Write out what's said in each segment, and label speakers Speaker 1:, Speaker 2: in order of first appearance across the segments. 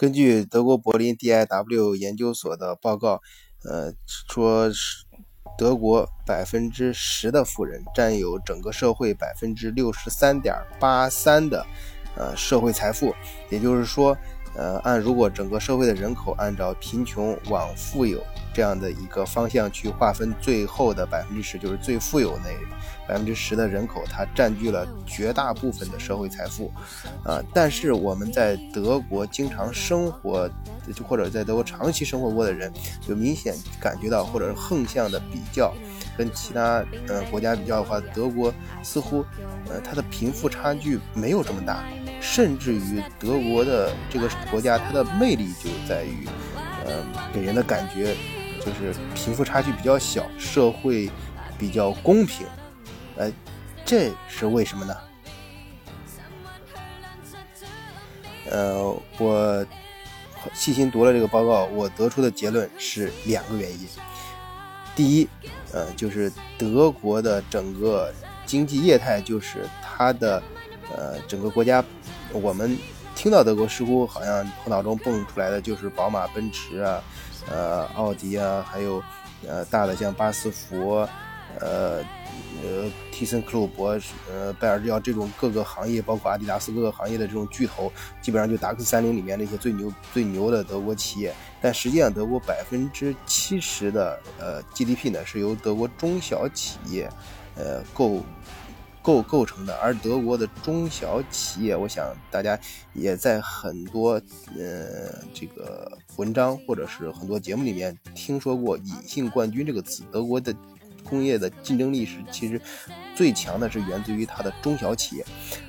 Speaker 1: 根据德国柏林 DIW 研究所的报告，呃，说是德国百分之十的富人占有整个社会百分之六十三点八三的呃社会财富，也就是说。呃，按如果整个社会的人口按照贫穷往富有这样的一个方向去划分，最后的百分之十就是最富有那百分之十的人口，它占据了绝大部分的社会财富。啊，但是我们在德国经常生活，或者在德国长期生活过的人，就明显感觉到，或者是横向的比较，跟其他呃国家比较的话，德国似乎呃它的贫富差距没有这么大。甚至于德国的这个国家，它的魅力就在于，呃，给人的感觉就是贫富差距比较小，社会比较公平，呃，这是为什么呢？呃，我细心读了这个报告，我得出的结论是两个原因。第一，呃，就是德国的整个经济业态，就是它的。呃，整个国家，我们听到德国似乎好像头脑中蹦出来的就是宝马、奔驰啊，呃，奥迪啊，还有呃大的像巴斯福，呃呃，提森克虏伯，呃，拜耳制药这种各个行业，包括阿迪达斯各个行业的这种巨头，基本上就达克三零里面那些最牛最牛的德国企业。但实际上，德国百分之七十的呃 GDP 呢，是由德国中小企业呃构。构构成的，而德国的中小企业，我想大家也在很多呃这个文章或者是很多节目里面听说过“隐性冠军”这个词。德国的工业的竞争力是其实最强的，是源自于它的中小企业，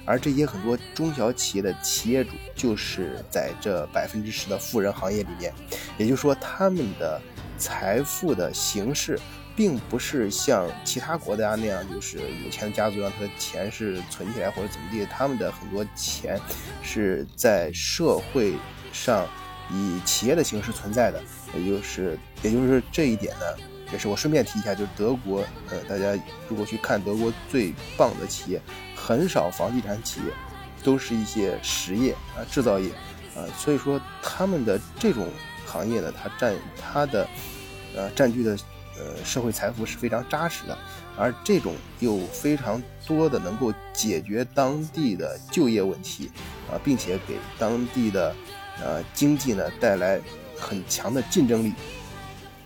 Speaker 1: 而这些很多中小企业的企业主就是在这百分之十的富人行业里面，也就是说他们的财富的形式。并不是像其他国家那样，就是有钱的家族让他的钱是存起来或者怎么地，他们的很多钱是在社会上以企业的形式存在的，也就是也就是这一点呢，也是我顺便提一下，就是德国，呃，大家如果去看德国最棒的企业，很少房地产企业，都是一些实业啊制造业啊，所以说他们的这种行业呢，它占它的呃占据的。呃，社会财富是非常扎实的，而这种又非常多的能够解决当地的就业问题啊，并且给当地的呃经济呢带来很强的竞争力，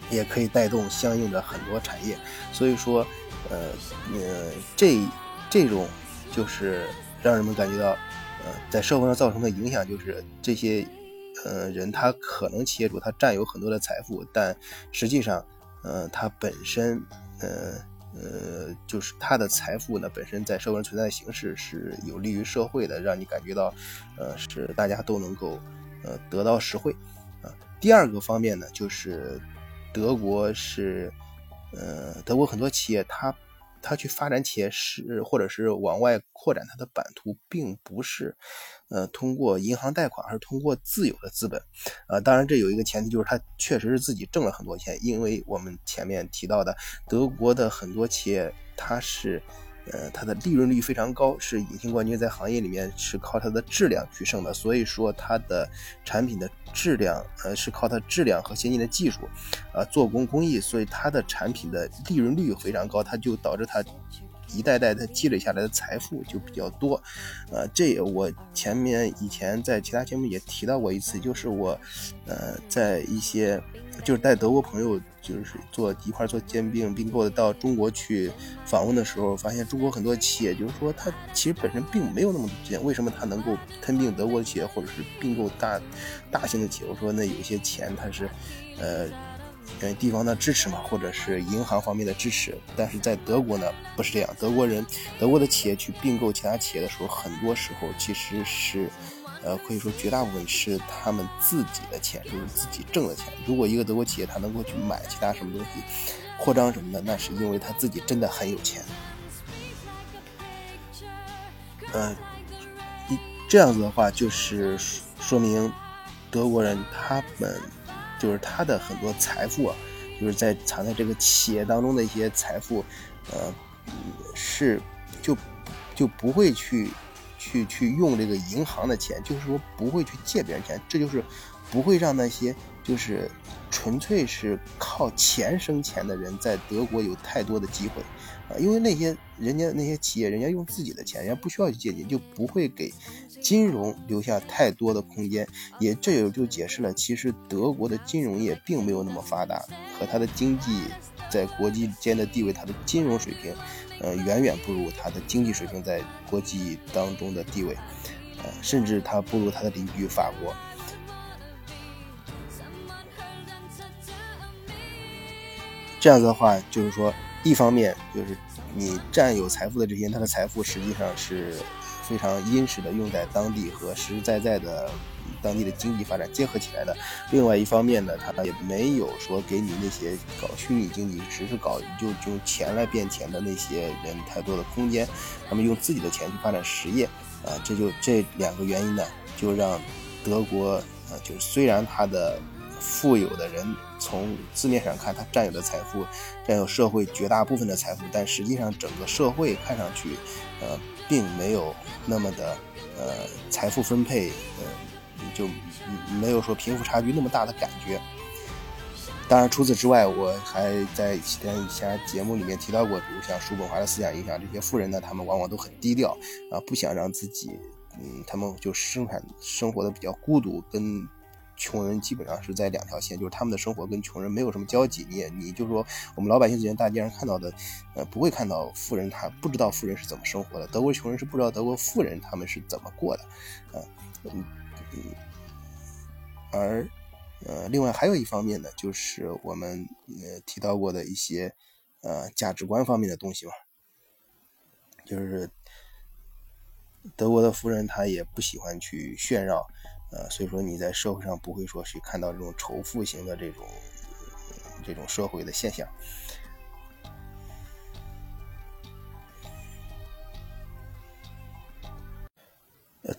Speaker 1: 也可以带动相应的很多产业。所以说，呃呃，这这种就是让人们感觉到，呃，在社会上造成的影响就是这些呃人他可能企业主他占有很多的财富，但实际上。呃，它本身，呃呃，就是它的财富呢，本身在社会上存在的形式是有利于社会的，让你感觉到，呃，是大家都能够，呃，得到实惠，啊。第二个方面呢，就是德国是，呃，德国很多企业它。他去发展企业是，或者是往外扩展他的版图，并不是，呃，通过银行贷款，而是通过自有的资本，呃，当然这有一个前提，就是他确实是自己挣了很多钱，因为我们前面提到的德国的很多企业，它是。呃，它的利润率非常高，是隐形冠军，在行业里面是靠它的质量取胜的。所以说，它的产品的质量，呃，是靠它质量和先进的技术，啊，做工工艺，所以它的产品的利润率非常高，它就导致它。一代代他积累下来的财富就比较多，呃，这我前面以前在其他节目也提到过一次，就是我，呃，在一些就是带德国朋友就是做一块做兼并并购的到中国去访问的时候，发现中国很多企业就是说它其实本身并没有那么多钱，为什么它能够吞并德国的企业或者是并购大大型的企业？我说那有些钱它是，呃。呃，地方的支持嘛，或者是银行方面的支持，但是在德国呢，不是这样。德国人、德国的企业去并购其他企业的时候，很多时候其实是，呃，可以说绝大部分是他们自己的钱，就是自己挣的钱。如果一个德国企业他能够去买其他什么东西，扩张什么的，那是因为他自己真的很有钱。呃，一这样子的话，就是说明德国人他们。就是他的很多财富啊，就是在藏在这个企业当中的一些财富，呃，是就就不会去去去用这个银行的钱，就是说不会去借别人钱，这就是不会让那些就是纯粹是靠钱生钱的人在德国有太多的机会。啊，因为那些人家那些企业，人家用自己的钱，人家不需要去借钱，就不会给金融留下太多的空间，也这也就解释了，其实德国的金融业并没有那么发达，和它的经济在国际间的地位，它的金融水平。呃，远远不如它的经济水平在国际当中的地位，呃，甚至它不如它的邻居法国。这样子的话，就是说，一方面就是你占有财富的这些人，他的财富实际上是非常殷实的，用在当地和实实在在的。当地的经济发展结合起来的。另外一方面呢，他也没有说给你那些搞虚拟经济，只是搞就用钱来变钱的那些人太多的空间。他们用自己的钱去发展实业，啊，这就这两个原因呢，就让德国啊，就是虽然他的富有的人从字面上看，他占有的财富占有社会绝大部分的财富，但实际上整个社会看上去，呃，并没有那么的呃财富分配，呃。就没有说贫富差距那么大的感觉。当然，除此之外，我还在其他一些节目里面提到过，比如像叔本华的思想影响，这些富人呢，他们往往都很低调啊，不想让自己，嗯，他们就生产生活的比较孤独，跟穷人基本上是在两条线，就是他们的生活跟穷人没有什么交集。你也，你就说我们老百姓之间大街上看到的，呃，不会看到富人，他不知道富人是怎么生活的。德国穷人是不知道德国富人他们是怎么过的，啊，嗯。而，呃，另外还有一方面呢，就是我们呃提到过的一些呃价值观方面的东西嘛，就是德国的富人他也不喜欢去炫耀，呃，所以说你在社会上不会说去看到这种仇富型的这种这种社会的现象。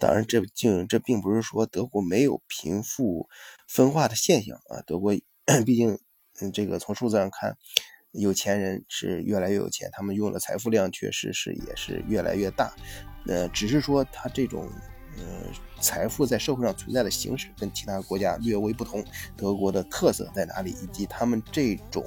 Speaker 1: 当然，这竟这并不是说德国没有贫富分化的现象啊。德国毕竟，嗯，这个从数字上看，有钱人是越来越有钱，他们用的财富量确实是也是越来越大。呃，只是说他这种，呃，财富在社会上存在的形式跟其他国家略微不同。德国的特色在哪里？以及他们这种，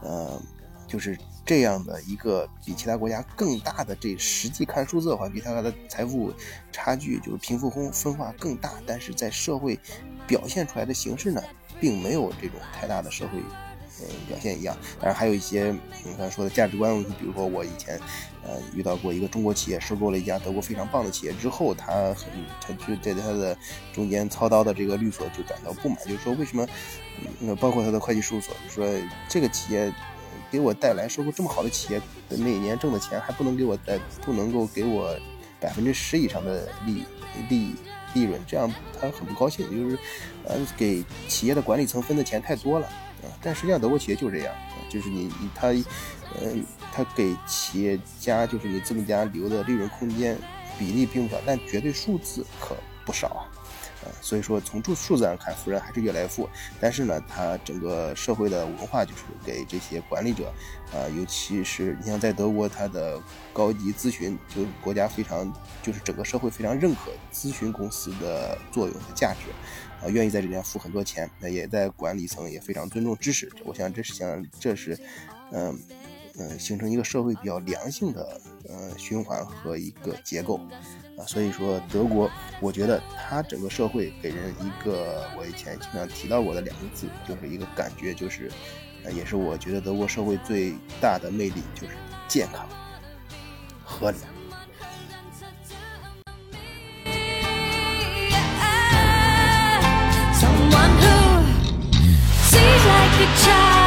Speaker 1: 呃。就是这样的一个比其他国家更大的这实际看数字的话，比他的财富差距就是贫富分分化更大，但是在社会表现出来的形式呢，并没有这种太大的社会呃表现一样。当然还有一些你刚才说的价值观问题，比如说我以前呃遇到过一个中国企业收购了一家德国非常棒的企业之后，他很他就在他的中间操刀的这个律所就感到不满，就是说为什么呃包括他的会计事务所，就说这个企业。给我带来收购这么好的企业，每年挣的钱还不能给我带，不能够给我百分之十以上的利利利润，这样他很不高兴，就是呃给企业的管理层分的钱太多了啊。但实际上德国企业就这样，就是你你他呃他给企业家就是你资本家留的利润空间比例并不小，但绝对数字可不少啊。所以说，从数数字上看，富人还是越来越富。但是呢，他整个社会的文化就是给这些管理者，啊，尤其是你像在德国，他的高级咨询，就是国家非常，就是整个社会非常认可咨询公司的作用和价值，啊，愿意在这边付很多钱。那也在管理层也非常尊重知识。我想这是想这是，嗯形成一个社会比较良性的呃循环和一个结构啊。所以说，德国，我觉得它整个社会给人一个我以前经常提到过的两个字，就是一个感觉，就是、也是我觉得德国社会最大的魅力就是健康、和良。Like a child.